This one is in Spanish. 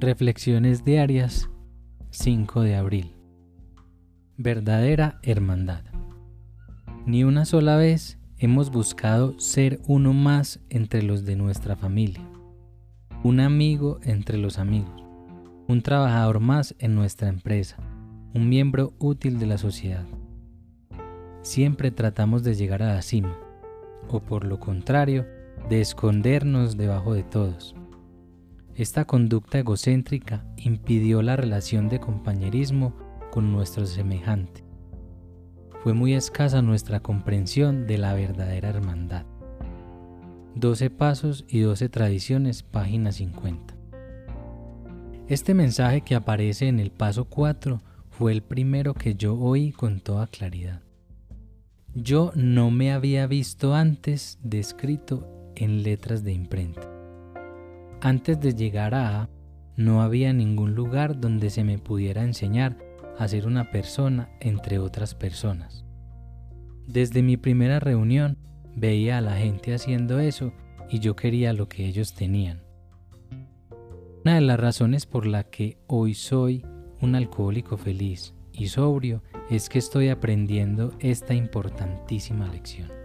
Reflexiones diarias 5 de abril. Verdadera hermandad. Ni una sola vez hemos buscado ser uno más entre los de nuestra familia, un amigo entre los amigos, un trabajador más en nuestra empresa, un miembro útil de la sociedad. Siempre tratamos de llegar a la cima, o por lo contrario, de escondernos debajo de todos. Esta conducta egocéntrica impidió la relación de compañerismo con nuestro semejante. Fue muy escasa nuestra comprensión de la verdadera hermandad. 12 Pasos y 12 Tradiciones, página 50. Este mensaje que aparece en el paso 4 fue el primero que yo oí con toda claridad. Yo no me había visto antes descrito en letras de imprenta. Antes de llegar a A, no había ningún lugar donde se me pudiera enseñar a ser una persona entre otras personas. Desde mi primera reunión veía a la gente haciendo eso y yo quería lo que ellos tenían. Una de las razones por la que hoy soy un alcohólico feliz y sobrio es que estoy aprendiendo esta importantísima lección.